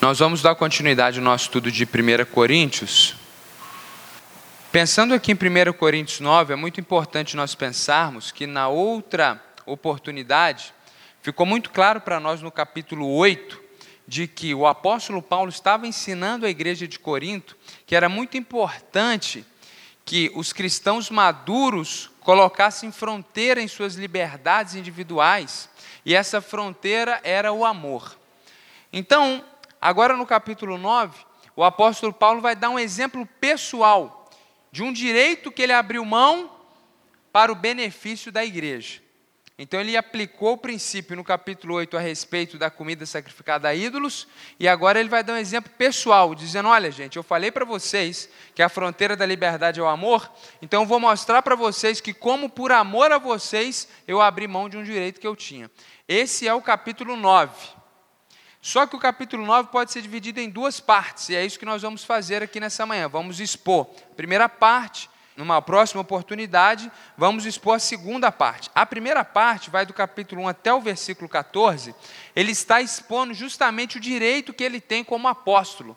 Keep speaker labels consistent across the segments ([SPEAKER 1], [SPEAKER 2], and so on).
[SPEAKER 1] Nós vamos dar continuidade ao nosso estudo de 1 Coríntios. Pensando aqui em 1 Coríntios 9, é muito importante nós pensarmos que na outra oportunidade, ficou muito claro para nós no capítulo 8, de que o apóstolo Paulo estava ensinando à igreja de Corinto que era muito importante que os cristãos maduros colocassem fronteira em suas liberdades individuais, e essa fronteira era o amor. Então, Agora, no capítulo 9, o apóstolo Paulo vai dar um exemplo pessoal de um direito que ele abriu mão para o benefício da igreja. Então, ele aplicou o princípio no capítulo 8 a respeito da comida sacrificada a ídolos, e agora ele vai dar um exemplo pessoal, dizendo: Olha, gente, eu falei para vocês que a fronteira da liberdade é o amor, então eu vou mostrar para vocês que, como por amor a vocês, eu abri mão de um direito que eu tinha. Esse é o capítulo 9. Só que o capítulo 9 pode ser dividido em duas partes, e é isso que nós vamos fazer aqui nessa manhã. Vamos expor a primeira parte, numa próxima oportunidade, vamos expor a segunda parte. A primeira parte vai do capítulo 1 até o versículo 14, ele está expondo justamente o direito que ele tem como apóstolo.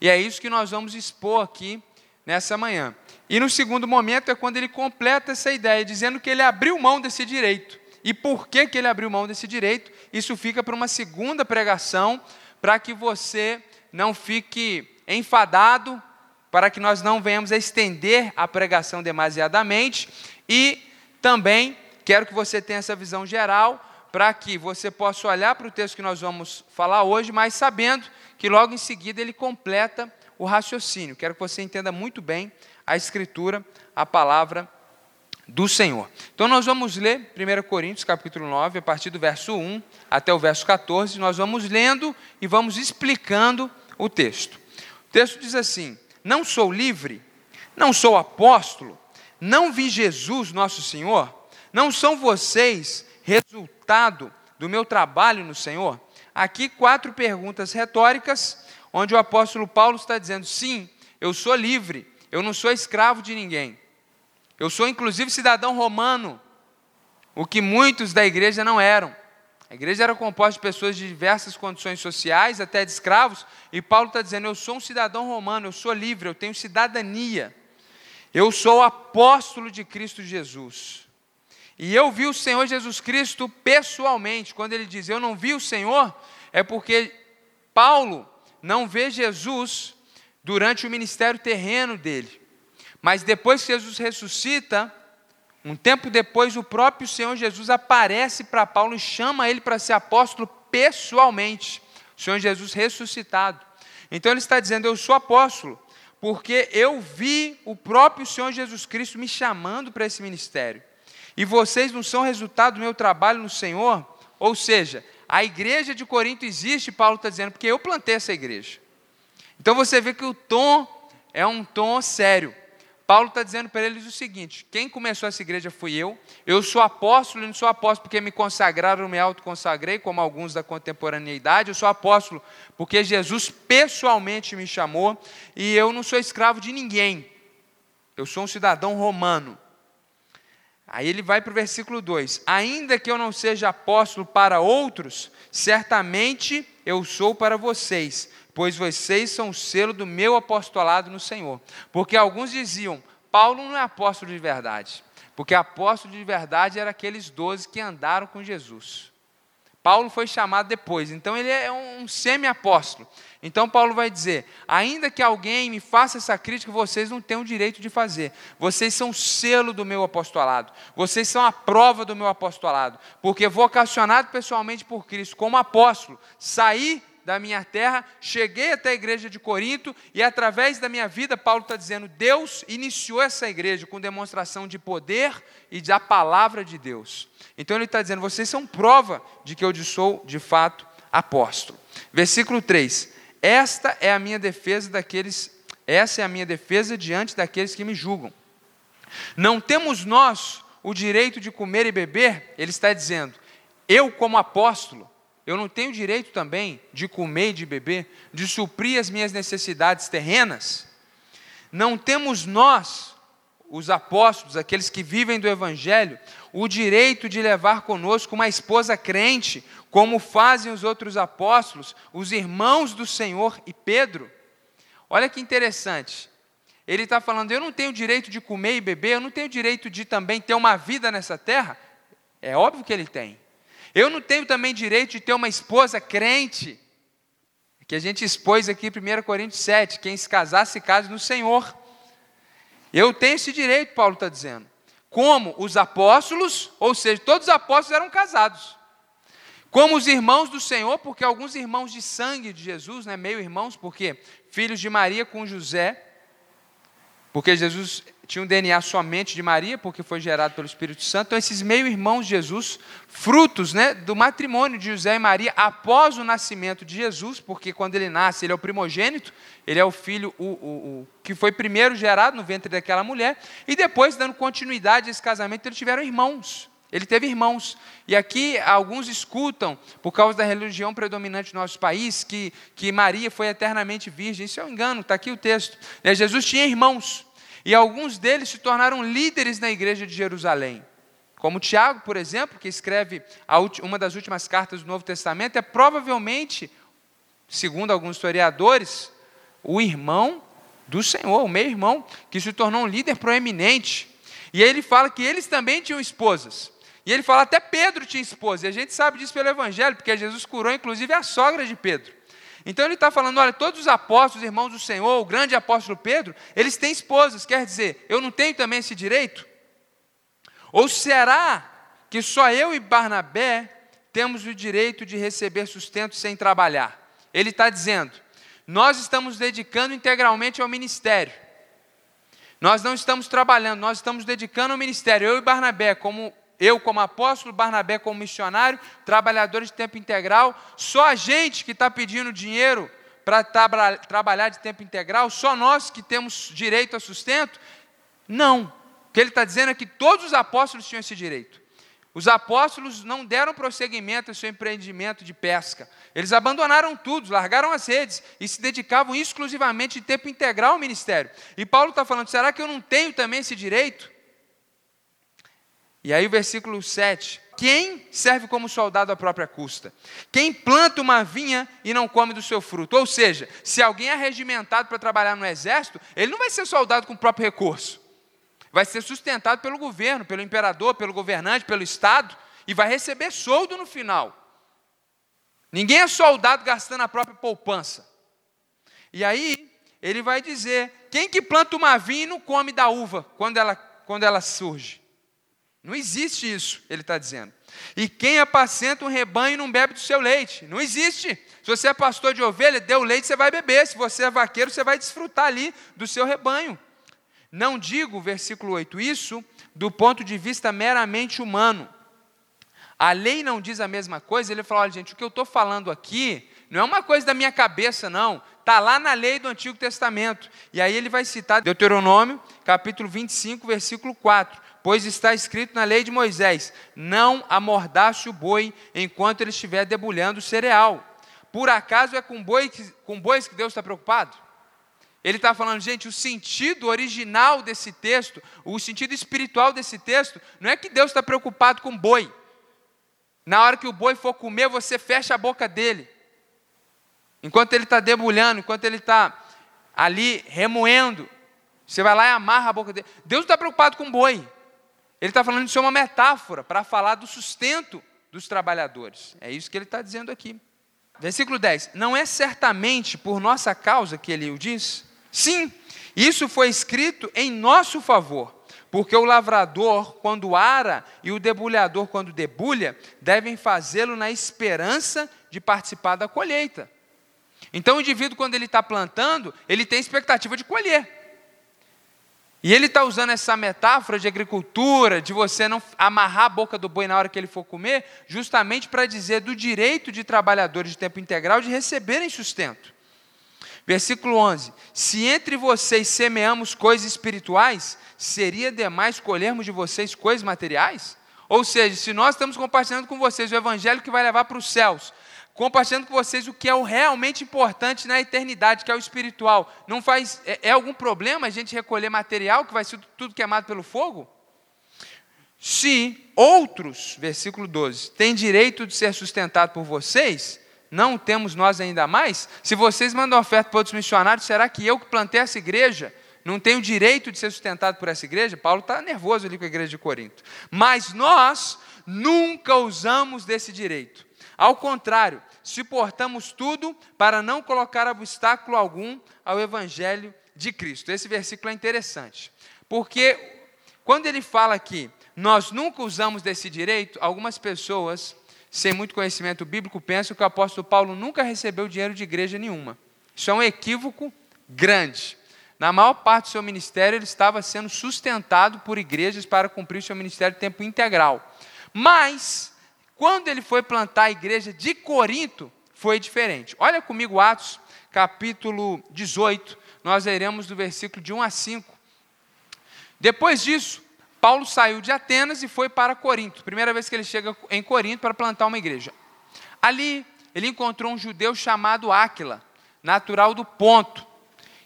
[SPEAKER 1] E é isso que nós vamos expor aqui nessa manhã. E no segundo momento é quando ele completa essa ideia, dizendo que ele abriu mão desse direito. E por que, que ele abriu mão desse direito? Isso fica para uma segunda pregação, para que você não fique enfadado, para que nós não venhamos a estender a pregação demasiadamente. E também quero que você tenha essa visão geral, para que você possa olhar para o texto que nós vamos falar hoje, mas sabendo que logo em seguida ele completa o raciocínio. Quero que você entenda muito bem a Escritura, a palavra do Senhor. Então nós vamos ler 1 Coríntios capítulo 9, a partir do verso 1 até o verso 14, nós vamos lendo e vamos explicando o texto. O texto diz assim: Não sou livre, não sou apóstolo, não vi Jesus, nosso Senhor, não são vocês resultado do meu trabalho no Senhor? Aqui quatro perguntas retóricas, onde o apóstolo Paulo está dizendo: sim, eu sou livre, eu não sou escravo de ninguém. Eu sou inclusive cidadão romano, o que muitos da igreja não eram. A igreja era composta de pessoas de diversas condições sociais, até de escravos, e Paulo está dizendo: Eu sou um cidadão romano, eu sou livre, eu tenho cidadania. Eu sou apóstolo de Cristo Jesus. E eu vi o Senhor Jesus Cristo pessoalmente. Quando ele diz eu não vi o Senhor, é porque Paulo não vê Jesus durante o ministério terreno dele. Mas depois que Jesus ressuscita, um tempo depois, o próprio Senhor Jesus aparece para Paulo e chama ele para ser apóstolo pessoalmente. O Senhor Jesus ressuscitado. Então ele está dizendo: Eu sou apóstolo, porque eu vi o próprio Senhor Jesus Cristo me chamando para esse ministério. E vocês não são resultado do meu trabalho no Senhor? Ou seja, a igreja de Corinto existe, Paulo está dizendo, porque eu plantei essa igreja. Então você vê que o tom é um tom sério. Paulo está dizendo para eles o seguinte: quem começou essa igreja fui eu, eu sou apóstolo e não sou apóstolo porque me consagraram, me autoconsagrei, como alguns da contemporaneidade, eu sou apóstolo porque Jesus pessoalmente me chamou e eu não sou escravo de ninguém, eu sou um cidadão romano. Aí ele vai para o versículo 2: Ainda que eu não seja apóstolo para outros, certamente eu sou para vocês, pois vocês são o selo do meu apostolado no Senhor. Porque alguns diziam: Paulo não é apóstolo de verdade, porque apóstolo de verdade era aqueles doze que andaram com Jesus. Paulo foi chamado depois, então ele é um semi-apóstolo. Então Paulo vai dizer: ainda que alguém me faça essa crítica, vocês não têm o direito de fazer. Vocês são o selo do meu apostolado. Vocês são a prova do meu apostolado. Porque vocacionado pessoalmente por Cristo como apóstolo, saí da minha terra, cheguei até a igreja de Corinto e através da minha vida, Paulo está dizendo, Deus iniciou essa igreja com demonstração de poder e da palavra de Deus. Então ele está dizendo, vocês são prova de que eu sou de fato apóstolo. Versículo 3: Esta é a minha defesa daqueles, essa é a minha defesa diante daqueles que me julgam. Não temos nós o direito de comer e beber, ele está dizendo, eu como apóstolo, eu não tenho direito também de comer e de beber, de suprir as minhas necessidades terrenas? Não temos nós os apóstolos, aqueles que vivem do Evangelho, o direito de levar conosco uma esposa crente, como fazem os outros apóstolos, os irmãos do Senhor e Pedro. Olha que interessante. Ele está falando: eu não tenho direito de comer e beber, eu não tenho direito de também ter uma vida nessa terra. É óbvio que ele tem. Eu não tenho também direito de ter uma esposa crente, que a gente expôs aqui em 1 Coríntios 7: quem se casar, se case no Senhor. Eu tenho esse direito, Paulo está dizendo. Como os apóstolos, ou seja, todos os apóstolos eram casados. Como os irmãos do Senhor, porque alguns irmãos de sangue de Jesus, né, meio irmãos, porque filhos de Maria com José, porque Jesus tinha um DNA somente de Maria, porque foi gerado pelo Espírito Santo. Então, esses meio-irmãos de Jesus, frutos né, do matrimônio de José e Maria após o nascimento de Jesus, porque quando ele nasce, ele é o primogênito, ele é o filho o, o, o que foi primeiro gerado no ventre daquela mulher, e depois, dando continuidade a esse casamento, eles tiveram irmãos. Ele teve irmãos. E aqui alguns escutam, por causa da religião predominante no nosso país, que, que Maria foi eternamente virgem. Isso é um engano, está aqui o texto. Né, Jesus tinha irmãos. E alguns deles se tornaram líderes na igreja de Jerusalém. Como Tiago, por exemplo, que escreve uma das últimas cartas do Novo Testamento, é provavelmente, segundo alguns historiadores, o irmão do Senhor, o meio-irmão, que se tornou um líder proeminente. E ele fala que eles também tinham esposas. E ele fala até Pedro tinha esposa. E a gente sabe disso pelo Evangelho, porque Jesus curou inclusive a sogra de Pedro. Então ele está falando: olha, todos os apóstolos, irmãos do Senhor, o grande apóstolo Pedro, eles têm esposas, quer dizer, eu não tenho também esse direito? Ou será que só eu e Barnabé temos o direito de receber sustento sem trabalhar? Ele está dizendo: nós estamos dedicando integralmente ao ministério. Nós não estamos trabalhando, nós estamos dedicando ao ministério. Eu e Barnabé, como eu, como apóstolo, Barnabé, como missionário, trabalhadores de tempo integral, só a gente que está pedindo dinheiro para tra trabalhar de tempo integral, só nós que temos direito a sustento? Não. O que ele está dizendo é que todos os apóstolos tinham esse direito. Os apóstolos não deram prosseguimento ao seu empreendimento de pesca. Eles abandonaram tudo, largaram as redes e se dedicavam exclusivamente de tempo integral ao ministério. E Paulo está falando: será que eu não tenho também esse direito? E aí o versículo 7. Quem serve como soldado à própria custa? Quem planta uma vinha e não come do seu fruto? Ou seja, se alguém é regimentado para trabalhar no exército, ele não vai ser soldado com o próprio recurso. Vai ser sustentado pelo governo, pelo imperador, pelo governante, pelo Estado, e vai receber soldo no final. Ninguém é soldado gastando a própria poupança. E aí, ele vai dizer: quem que planta uma vinha e não come da uva quando ela, quando ela surge? Não existe isso, ele está dizendo. E quem apacenta um rebanho não bebe do seu leite. Não existe. Se você é pastor de ovelha, deu leite, você vai beber. Se você é vaqueiro, você vai desfrutar ali do seu rebanho. Não digo, versículo 8, isso do ponto de vista meramente humano. A lei não diz a mesma coisa. Ele falou: olha, gente, o que eu estou falando aqui não é uma coisa da minha cabeça, não. Está lá na lei do Antigo Testamento. E aí ele vai citar Deuteronômio, capítulo 25, versículo 4 pois está escrito na lei de Moisés: não amordace o boi enquanto ele estiver debulhando o cereal. Por acaso é com, boi que, com bois que Deus está preocupado? Ele está falando, gente, o sentido original desse texto, o sentido espiritual desse texto, não é que Deus está preocupado com boi. Na hora que o boi for comer, você fecha a boca dele. Enquanto ele está debulhando, enquanto ele está ali remoendo, você vai lá e amarra a boca dele. Deus não está preocupado com boi. Ele está falando de ser uma metáfora para falar do sustento dos trabalhadores. É isso que ele está dizendo aqui. Versículo 10: Não é certamente por nossa causa que ele o diz? Sim, isso foi escrito em nosso favor, porque o lavrador, quando ara, e o debulhador, quando debulha, devem fazê-lo na esperança de participar da colheita. Então, o indivíduo, quando ele está plantando, ele tem expectativa de colher. E ele está usando essa metáfora de agricultura, de você não amarrar a boca do boi na hora que ele for comer, justamente para dizer do direito de trabalhadores de tempo integral de receberem sustento. Versículo 11: Se entre vocês semeamos coisas espirituais, seria demais colhermos de vocês coisas materiais? Ou seja, se nós estamos compartilhando com vocês o evangelho que vai levar para os céus, compartilhando com vocês o que é o realmente importante na eternidade, que é o espiritual. Não faz é, é algum problema a gente recolher material que vai ser tudo queimado pelo fogo? Se outros, versículo 12, têm direito de ser sustentado por vocês, não temos nós ainda mais? Se vocês mandam oferta para outros missionários, será que eu que plantei essa igreja não tenho direito de ser sustentado por essa igreja? Paulo está nervoso ali com a igreja de Corinto. Mas nós nunca usamos desse direito. Ao contrário, suportamos tudo para não colocar obstáculo algum ao evangelho de Cristo. Esse versículo é interessante, porque quando ele fala aqui, nós nunca usamos desse direito, algumas pessoas, sem muito conhecimento bíblico, pensam que o apóstolo Paulo nunca recebeu dinheiro de igreja nenhuma. Isso é um equívoco grande. Na maior parte do seu ministério, ele estava sendo sustentado por igrejas para cumprir o seu ministério tempo integral. Mas, quando ele foi plantar a igreja de Corinto, foi diferente. Olha comigo Atos, capítulo 18, nós leremos do versículo de 1 a 5. Depois disso, Paulo saiu de Atenas e foi para Corinto. Primeira vez que ele chega em Corinto para plantar uma igreja. Ali, ele encontrou um judeu chamado Áquila, natural do Ponto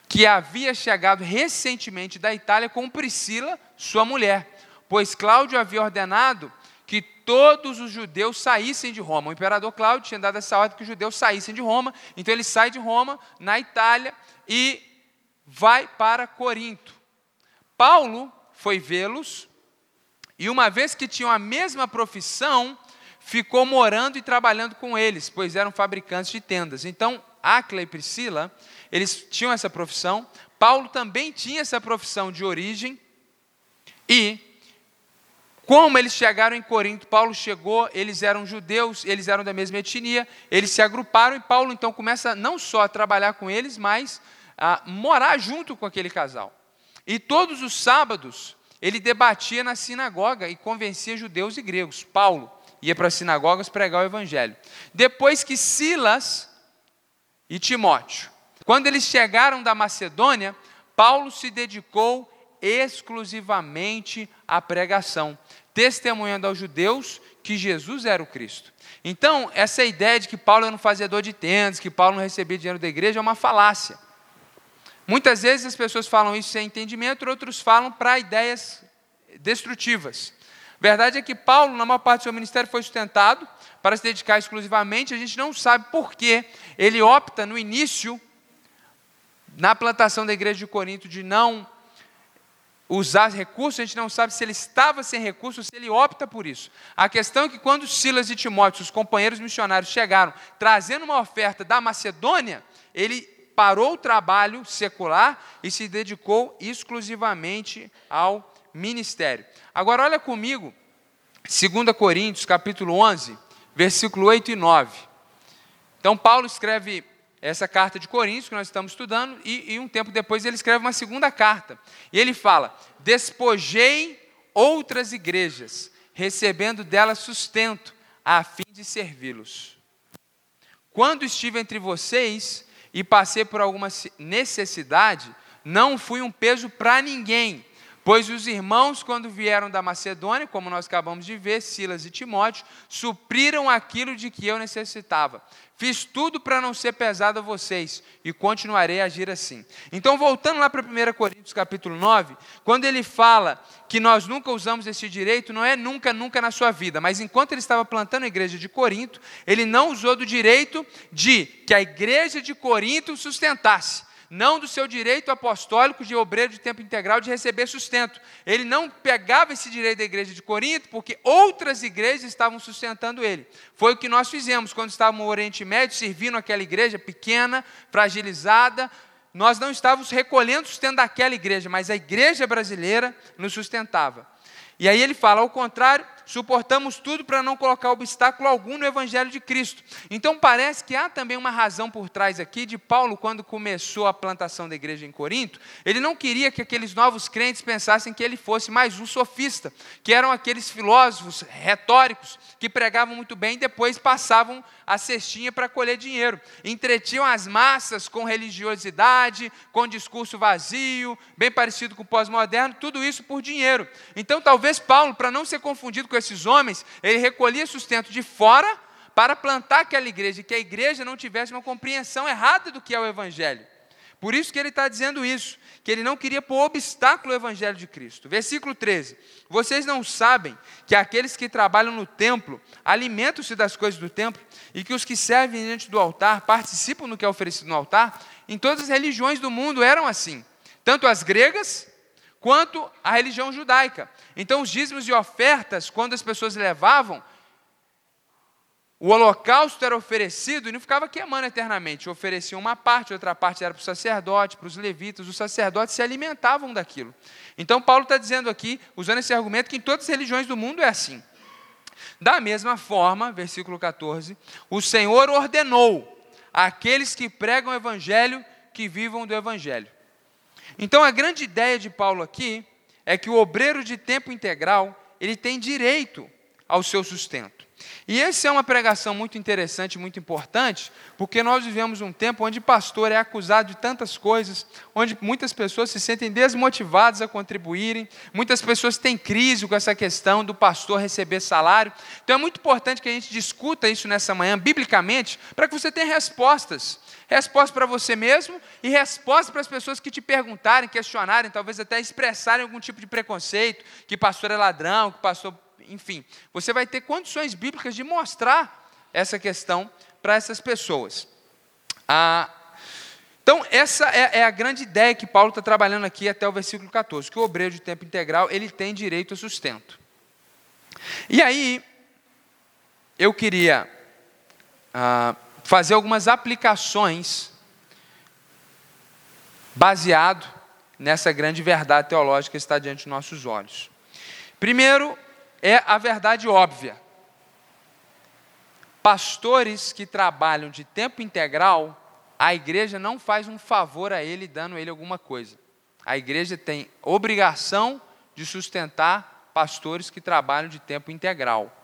[SPEAKER 1] que havia chegado recentemente da Itália com Priscila, sua mulher, pois Cláudio havia ordenado todos os judeus saíssem de Roma. O imperador Cláudio tinha dado essa ordem que os judeus saíssem de Roma, então ele sai de Roma, na Itália, e vai para Corinto. Paulo foi vê-los, e uma vez que tinham a mesma profissão, ficou morando e trabalhando com eles, pois eram fabricantes de tendas. Então, Acla e Priscila eles tinham essa profissão. Paulo também tinha essa profissão de origem. E, como eles chegaram em Corinto, Paulo chegou, eles eram judeus, eles eram da mesma etnia, eles se agruparam e Paulo então começa não só a trabalhar com eles, mas a morar junto com aquele casal. E todos os sábados ele debatia na sinagoga e convencia judeus e gregos. Paulo ia para as sinagogas pregar o evangelho. Depois que Silas e Timóteo quando eles chegaram da Macedônia, Paulo se dedicou exclusivamente à pregação, testemunhando aos judeus que Jesus era o Cristo. Então, essa ideia de que Paulo era um fazedor de tendas, que Paulo não recebia dinheiro da igreja, é uma falácia. Muitas vezes as pessoas falam isso sem entendimento, outros falam para ideias destrutivas. A verdade é que Paulo, na maior parte do seu ministério, foi sustentado para se dedicar exclusivamente. A gente não sabe por que ele opta no início na plantação da igreja de Corinto de não usar recursos, a gente não sabe se ele estava sem recursos, se ele opta por isso. A questão é que quando Silas e Timóteo, os companheiros missionários, chegaram trazendo uma oferta da Macedônia, ele parou o trabalho secular e se dedicou exclusivamente ao ministério. Agora olha comigo, 2 Coríntios, capítulo 11, versículo 8 e 9. Então Paulo escreve essa carta de Coríntios que nós estamos estudando, e, e, um tempo depois ele escreve uma segunda carta. E ele fala: Despojei outras igrejas, recebendo delas sustento, a fim de servi-los. Quando estive entre vocês e passei por alguma necessidade, não fui um peso para ninguém Pois os irmãos, quando vieram da Macedônia, como nós acabamos de ver, Silas e Timóteo, supriram aquilo de que eu necessitava. Fiz tudo para não ser pesado a vocês e continuarei a agir assim. Então, voltando lá para 1 Coríntios capítulo 9, quando ele fala que nós nunca usamos esse direito, não é nunca, nunca na sua vida, mas enquanto ele estava plantando a igreja de Corinto, ele não usou do direito de que a igreja de Corinto sustentasse não do seu direito apostólico de obreiro de tempo integral de receber sustento. Ele não pegava esse direito da igreja de Corinto, porque outras igrejas estavam sustentando ele. Foi o que nós fizemos quando estávamos no Oriente Médio, servindo aquela igreja pequena, fragilizada. Nós não estávamos recolhendo sustento daquela igreja, mas a igreja brasileira nos sustentava. E aí ele fala, ao contrário, suportamos tudo para não colocar obstáculo algum no Evangelho de Cristo. Então parece que há também uma razão por trás aqui de Paulo, quando começou a plantação da igreja em Corinto, ele não queria que aqueles novos crentes pensassem que ele fosse mais um sofista, que eram aqueles filósofos retóricos que pregavam muito bem e depois passavam a cestinha para colher dinheiro. Entretinham as massas com religiosidade, com discurso vazio, bem parecido com o pós-moderno, tudo isso por dinheiro. Então talvez Paulo, para não ser confundido com esses homens, ele recolhia sustento de fora para plantar aquela igreja, que a igreja não tivesse uma compreensão errada do que é o Evangelho. Por isso que ele está dizendo isso, que ele não queria pôr obstáculo ao Evangelho de Cristo. Versículo 13: Vocês não sabem que aqueles que trabalham no templo alimentam-se das coisas do templo e que os que servem diante do altar participam do que é oferecido no altar? Em todas as religiões do mundo eram assim, tanto as gregas quanto a religião judaica. Então, os dízimos e ofertas, quando as pessoas levavam, o holocausto era oferecido e não ficava queimando eternamente. Ofereciam uma parte, outra parte era para o sacerdote, para os levitas. Os sacerdotes se alimentavam daquilo. Então, Paulo está dizendo aqui, usando esse argumento, que em todas as religiões do mundo é assim. Da mesma forma, versículo 14, o Senhor ordenou àqueles que pregam o evangelho que vivam do evangelho. Então, a grande ideia de Paulo aqui é que o obreiro de tempo integral, ele tem direito ao seu sustento. E essa é uma pregação muito interessante, muito importante, porque nós vivemos um tempo onde pastor é acusado de tantas coisas, onde muitas pessoas se sentem desmotivadas a contribuírem, muitas pessoas têm crise com essa questão do pastor receber salário. Então é muito importante que a gente discuta isso nessa manhã, biblicamente, para que você tenha respostas. Resposta para você mesmo e resposta para as pessoas que te perguntarem, questionarem, talvez até expressarem algum tipo de preconceito, que pastor é ladrão, que pastor enfim, você vai ter condições bíblicas de mostrar essa questão para essas pessoas. Ah, então, essa é, é, a grande ideia que Paulo está trabalhando aqui até o versículo 14, que o obreiro de tempo integral, ele tem direito a sustento. E aí, eu queria ah, fazer algumas aplicações baseado nessa grande verdade teológica que está diante dos nossos olhos. Primeiro, é a verdade óbvia. Pastores que trabalham de tempo integral, a igreja não faz um favor a ele dando a ele alguma coisa. A igreja tem obrigação de sustentar pastores que trabalham de tempo integral.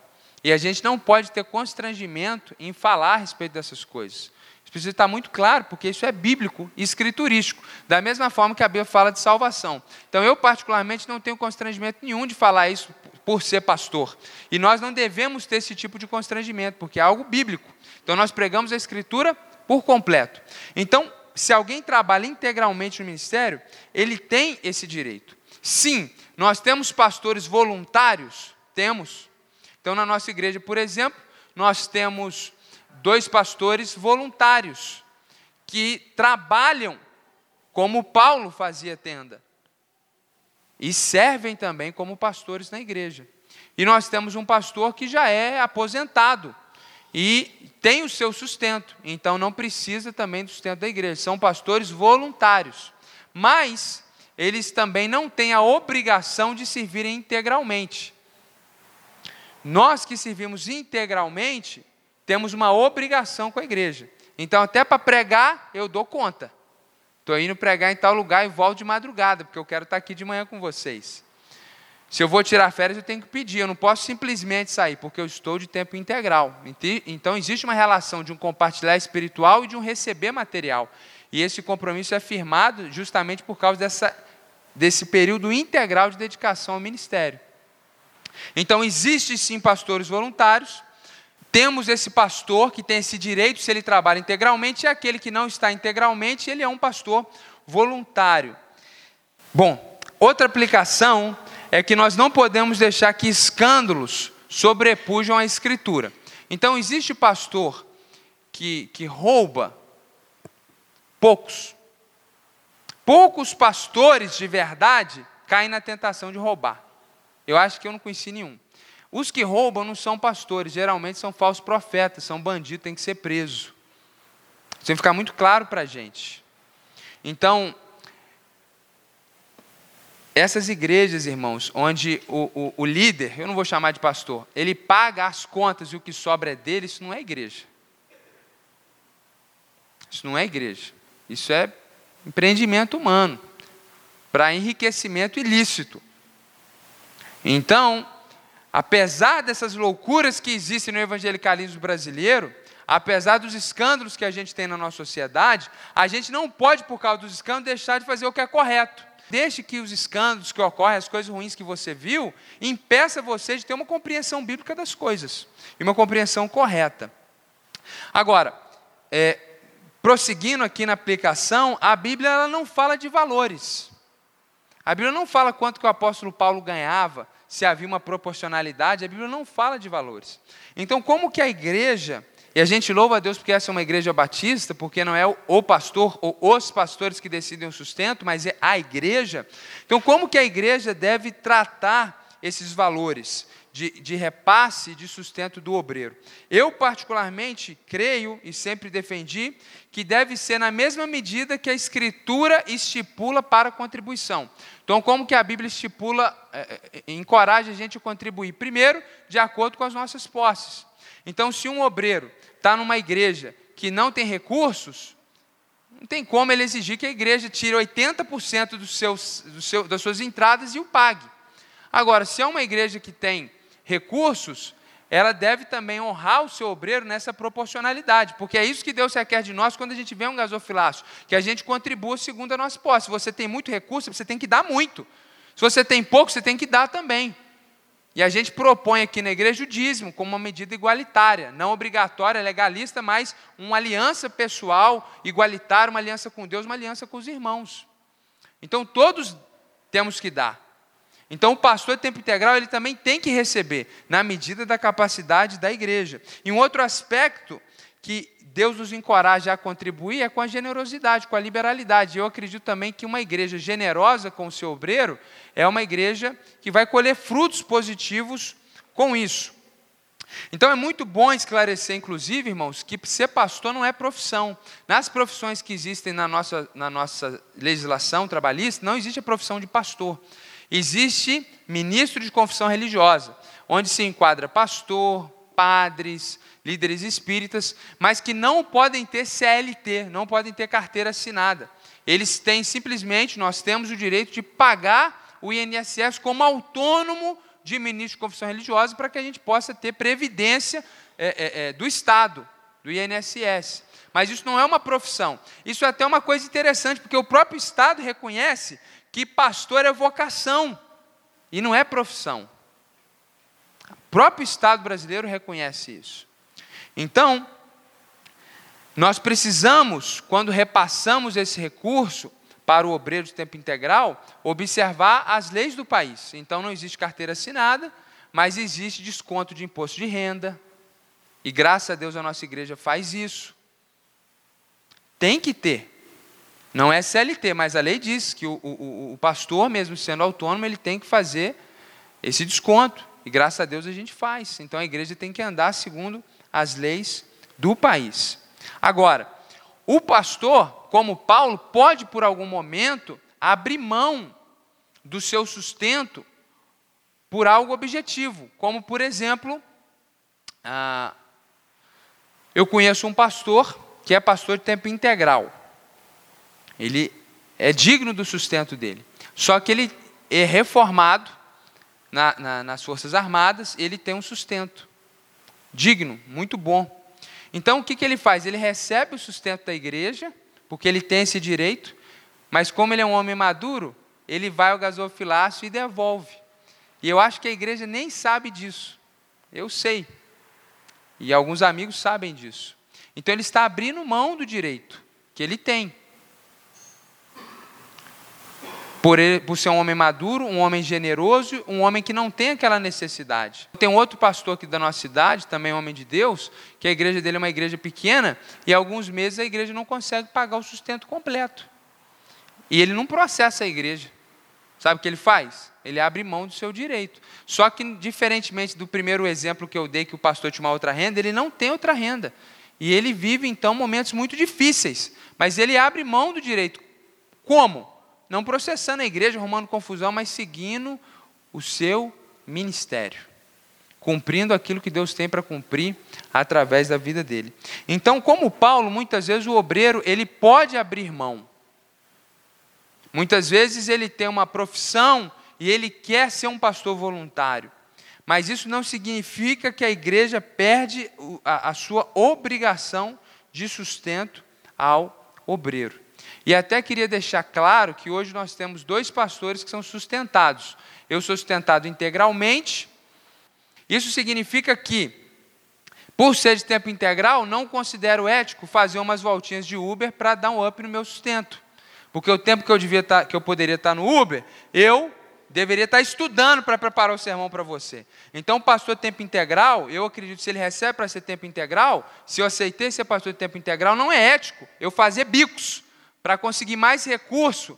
[SPEAKER 1] E a gente não pode ter constrangimento em falar a respeito dessas coisas. Isso precisa estar muito claro, porque isso é bíblico e escriturístico, da mesma forma que a Bíblia fala de salvação. Então, eu, particularmente, não tenho constrangimento nenhum de falar isso por ser pastor. E nós não devemos ter esse tipo de constrangimento, porque é algo bíblico. Então nós pregamos a Escritura por completo. Então, se alguém trabalha integralmente no ministério, ele tem esse direito. Sim, nós temos pastores voluntários? Temos. Então, na nossa igreja, por exemplo, nós temos dois pastores voluntários que trabalham como Paulo fazia tenda e servem também como pastores na igreja. E nós temos um pastor que já é aposentado e tem o seu sustento, então não precisa também do sustento da igreja. São pastores voluntários, mas eles também não têm a obrigação de servirem integralmente. Nós que servimos integralmente, temos uma obrigação com a igreja. Então, até para pregar, eu dou conta. Estou indo pregar em tal lugar e volto de madrugada, porque eu quero estar aqui de manhã com vocês. Se eu vou tirar férias, eu tenho que pedir, eu não posso simplesmente sair, porque eu estou de tempo integral. Então, existe uma relação de um compartilhar espiritual e de um receber material. E esse compromisso é firmado justamente por causa dessa, desse período integral de dedicação ao ministério. Então, existe sim pastores voluntários, temos esse pastor que tem esse direito, se ele trabalha integralmente, e aquele que não está integralmente, ele é um pastor voluntário. Bom, outra aplicação é que nós não podemos deixar que escândalos sobrepujam a Escritura. Então, existe pastor que, que rouba, poucos. Poucos pastores de verdade caem na tentação de roubar. Eu acho que eu não conheci nenhum. Os que roubam não são pastores, geralmente são falsos profetas, são bandidos, tem que ser preso. Isso tem que ficar muito claro para a gente. Então, essas igrejas, irmãos, onde o, o, o, líder, eu não vou chamar de pastor, ele paga as contas e o que sobra é dele, isso não é igreja. Isso não é igreja. Isso é empreendimento humano para enriquecimento ilícito. Então, apesar dessas loucuras que existem no evangelicalismo brasileiro, apesar dos escândalos que a gente tem na nossa sociedade, a gente não pode, por causa dos escândalos, deixar de fazer o que é correto. Deixe que os escândalos que ocorrem, as coisas ruins que você viu, impeça você de ter uma compreensão bíblica das coisas e uma compreensão correta. Agora, é, prosseguindo aqui na aplicação, a Bíblia ela não fala de valores. A Bíblia não fala quanto que o apóstolo Paulo ganhava, se havia uma proporcionalidade, a Bíblia não fala de valores. Então, como que a igreja, e a gente louva a Deus porque essa é uma igreja batista, porque não é o pastor ou os pastores que decidem o sustento, mas é a igreja. Então, como que a igreja deve tratar esses valores? De, de repasse de sustento do obreiro. Eu, particularmente, creio e sempre defendi que deve ser na mesma medida que a Escritura estipula para contribuição. Então, como que a Bíblia estipula, é, é, encoraja a gente a contribuir? Primeiro, de acordo com as nossas posses. Então, se um obreiro está numa igreja que não tem recursos, não tem como ele exigir que a igreja tire 80% dos seus, do seu, das suas entradas e o pague. Agora, se é uma igreja que tem recursos, ela deve também honrar o seu obreiro nessa proporcionalidade, porque é isso que Deus requer de nós quando a gente vê um gasofilácio, que a gente contribua segundo a nossa posse. Se você tem muito recurso, você tem que dar muito. Se você tem pouco, você tem que dar também. E a gente propõe aqui na igreja o dízimo como uma medida igualitária, não obrigatória, legalista, mas uma aliança pessoal igualitária, uma aliança com Deus, uma aliança com os irmãos. Então todos temos que dar. Então, o pastor de tempo integral ele também tem que receber, na medida da capacidade da igreja. E um outro aspecto que Deus nos encoraja a contribuir é com a generosidade, com a liberalidade. Eu acredito também que uma igreja generosa com o seu obreiro é uma igreja que vai colher frutos positivos com isso. Então é muito bom esclarecer, inclusive, irmãos, que ser pastor não é profissão. Nas profissões que existem na nossa, na nossa legislação trabalhista, não existe a profissão de pastor. Existe ministro de confissão religiosa, onde se enquadra pastor, padres, líderes espíritas, mas que não podem ter CLT, não podem ter carteira assinada. Eles têm simplesmente, nós temos o direito de pagar o INSS como autônomo de ministro de confissão religiosa para que a gente possa ter previdência é, é, é, do Estado, do INSS. Mas isso não é uma profissão. Isso é até uma coisa interessante, porque o próprio Estado reconhece que pastor é vocação e não é profissão. O próprio Estado brasileiro reconhece isso. Então, nós precisamos, quando repassamos esse recurso para o obreiro de tempo integral, observar as leis do país. Então, não existe carteira assinada, mas existe desconto de imposto de renda. E graças a Deus a nossa igreja faz isso. Tem que ter. Não é CLT, mas a lei diz que o, o, o pastor, mesmo sendo autônomo, ele tem que fazer esse desconto. E graças a Deus a gente faz. Então a igreja tem que andar segundo as leis do país. Agora, o pastor, como Paulo, pode por algum momento abrir mão do seu sustento por algo objetivo, como por exemplo, ah, eu conheço um pastor que é pastor de tempo integral. Ele é digno do sustento dele. Só que ele é reformado na, na, nas Forças Armadas, ele tem um sustento digno, muito bom. Então o que, que ele faz? Ele recebe o sustento da igreja, porque ele tem esse direito, mas como ele é um homem maduro, ele vai ao gasofilácio e devolve. E eu acho que a igreja nem sabe disso. Eu sei. E alguns amigos sabem disso. Então ele está abrindo mão do direito que ele tem. Por, ele, por ser um homem maduro, um homem generoso, um homem que não tem aquela necessidade. Tem um outro pastor aqui da nossa cidade, também homem de Deus, que a igreja dele é uma igreja pequena, e há alguns meses a igreja não consegue pagar o sustento completo. E ele não processa a igreja. Sabe o que ele faz? Ele abre mão do seu direito. Só que, diferentemente do primeiro exemplo que eu dei, que o pastor tinha uma outra renda, ele não tem outra renda. E ele vive, então, momentos muito difíceis. Mas ele abre mão do direito. Como? não processando a igreja, arrumando confusão, mas seguindo o seu ministério, cumprindo aquilo que Deus tem para cumprir através da vida dele. Então, como Paulo, muitas vezes o obreiro, ele pode abrir mão. Muitas vezes ele tem uma profissão e ele quer ser um pastor voluntário. Mas isso não significa que a igreja perde a, a sua obrigação de sustento ao obreiro. E até queria deixar claro que hoje nós temos dois pastores que são sustentados. Eu sou sustentado integralmente. Isso significa que, Por ser de tempo integral, não considero ético fazer umas voltinhas de Uber para dar um up no meu sustento. Porque o tempo que eu, devia estar, tá, que eu poderia estar no Uber, eu deveria estar estudando para preparar o sermão para você. Então, o pastor tempo integral, eu acredito que se ele recebe para ser tempo integral, se eu aceitei ser pastor de tempo integral, não é ético eu fazer bicos para conseguir mais recurso.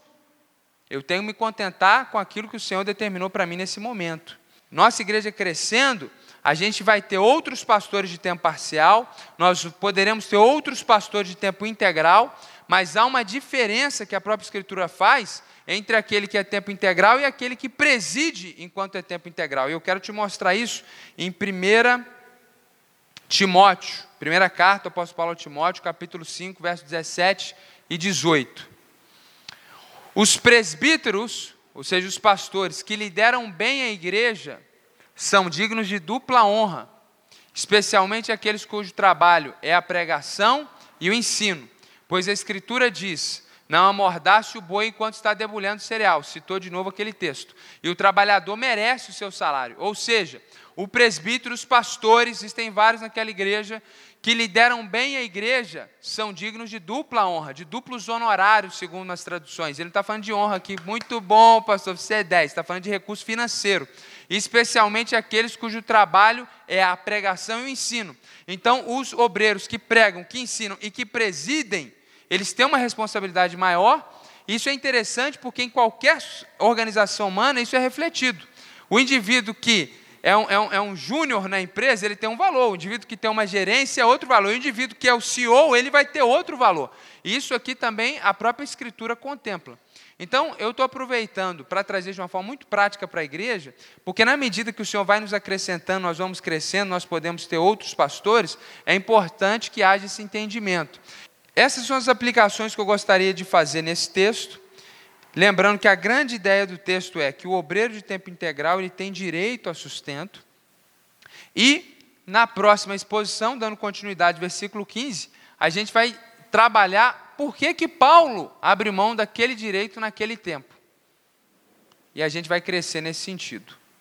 [SPEAKER 1] Eu tenho que me contentar com aquilo que o Senhor determinou para mim nesse momento. Nossa igreja crescendo, a gente vai ter outros pastores de tempo parcial, nós poderemos ter outros pastores de tempo integral, mas há uma diferença que a própria Escritura faz entre aquele que é tempo integral e aquele que preside enquanto é tempo integral. E eu quero te mostrar isso em 1 Timóteo, primeira carta do apóstolo Paulo a Timóteo, capítulo 5, versos 17 e 18. Os presbíteros, ou seja, os pastores que lideram bem a igreja, são dignos de dupla honra, especialmente aqueles cujo trabalho é a pregação e o ensino, pois a Escritura diz: não amordace o boi enquanto está debulhando cereal. Citou de novo aquele texto. E o trabalhador merece o seu salário. Ou seja, o presbítero, os pastores, existem vários naquela igreja, que lideram bem a igreja, são dignos de dupla honra, de duplos honorários, segundo as traduções. Ele não está falando de honra aqui, muito bom, pastor, você é 10, está falando de recurso financeiro especialmente aqueles cujo trabalho é a pregação e o ensino. Então, os obreiros que pregam, que ensinam e que presidem, eles têm uma responsabilidade maior. Isso é interessante porque em qualquer organização humana isso é refletido. O indivíduo que é um, é um, é um júnior na empresa, ele tem um valor. O indivíduo que tem uma gerência é outro valor. O indivíduo que é o CEO, ele vai ter outro valor. Isso aqui também a própria Escritura contempla. Então, eu estou aproveitando para trazer de uma forma muito prática para a igreja, porque na medida que o Senhor vai nos acrescentando, nós vamos crescendo, nós podemos ter outros pastores, é importante que haja esse entendimento. Essas são as aplicações que eu gostaria de fazer nesse texto. Lembrando que a grande ideia do texto é que o obreiro de tempo integral ele tem direito a sustento. E na próxima exposição, dando continuidade, versículo 15, a gente vai trabalhar por que, que Paulo abre mão daquele direito naquele tempo. E a gente vai crescer nesse sentido.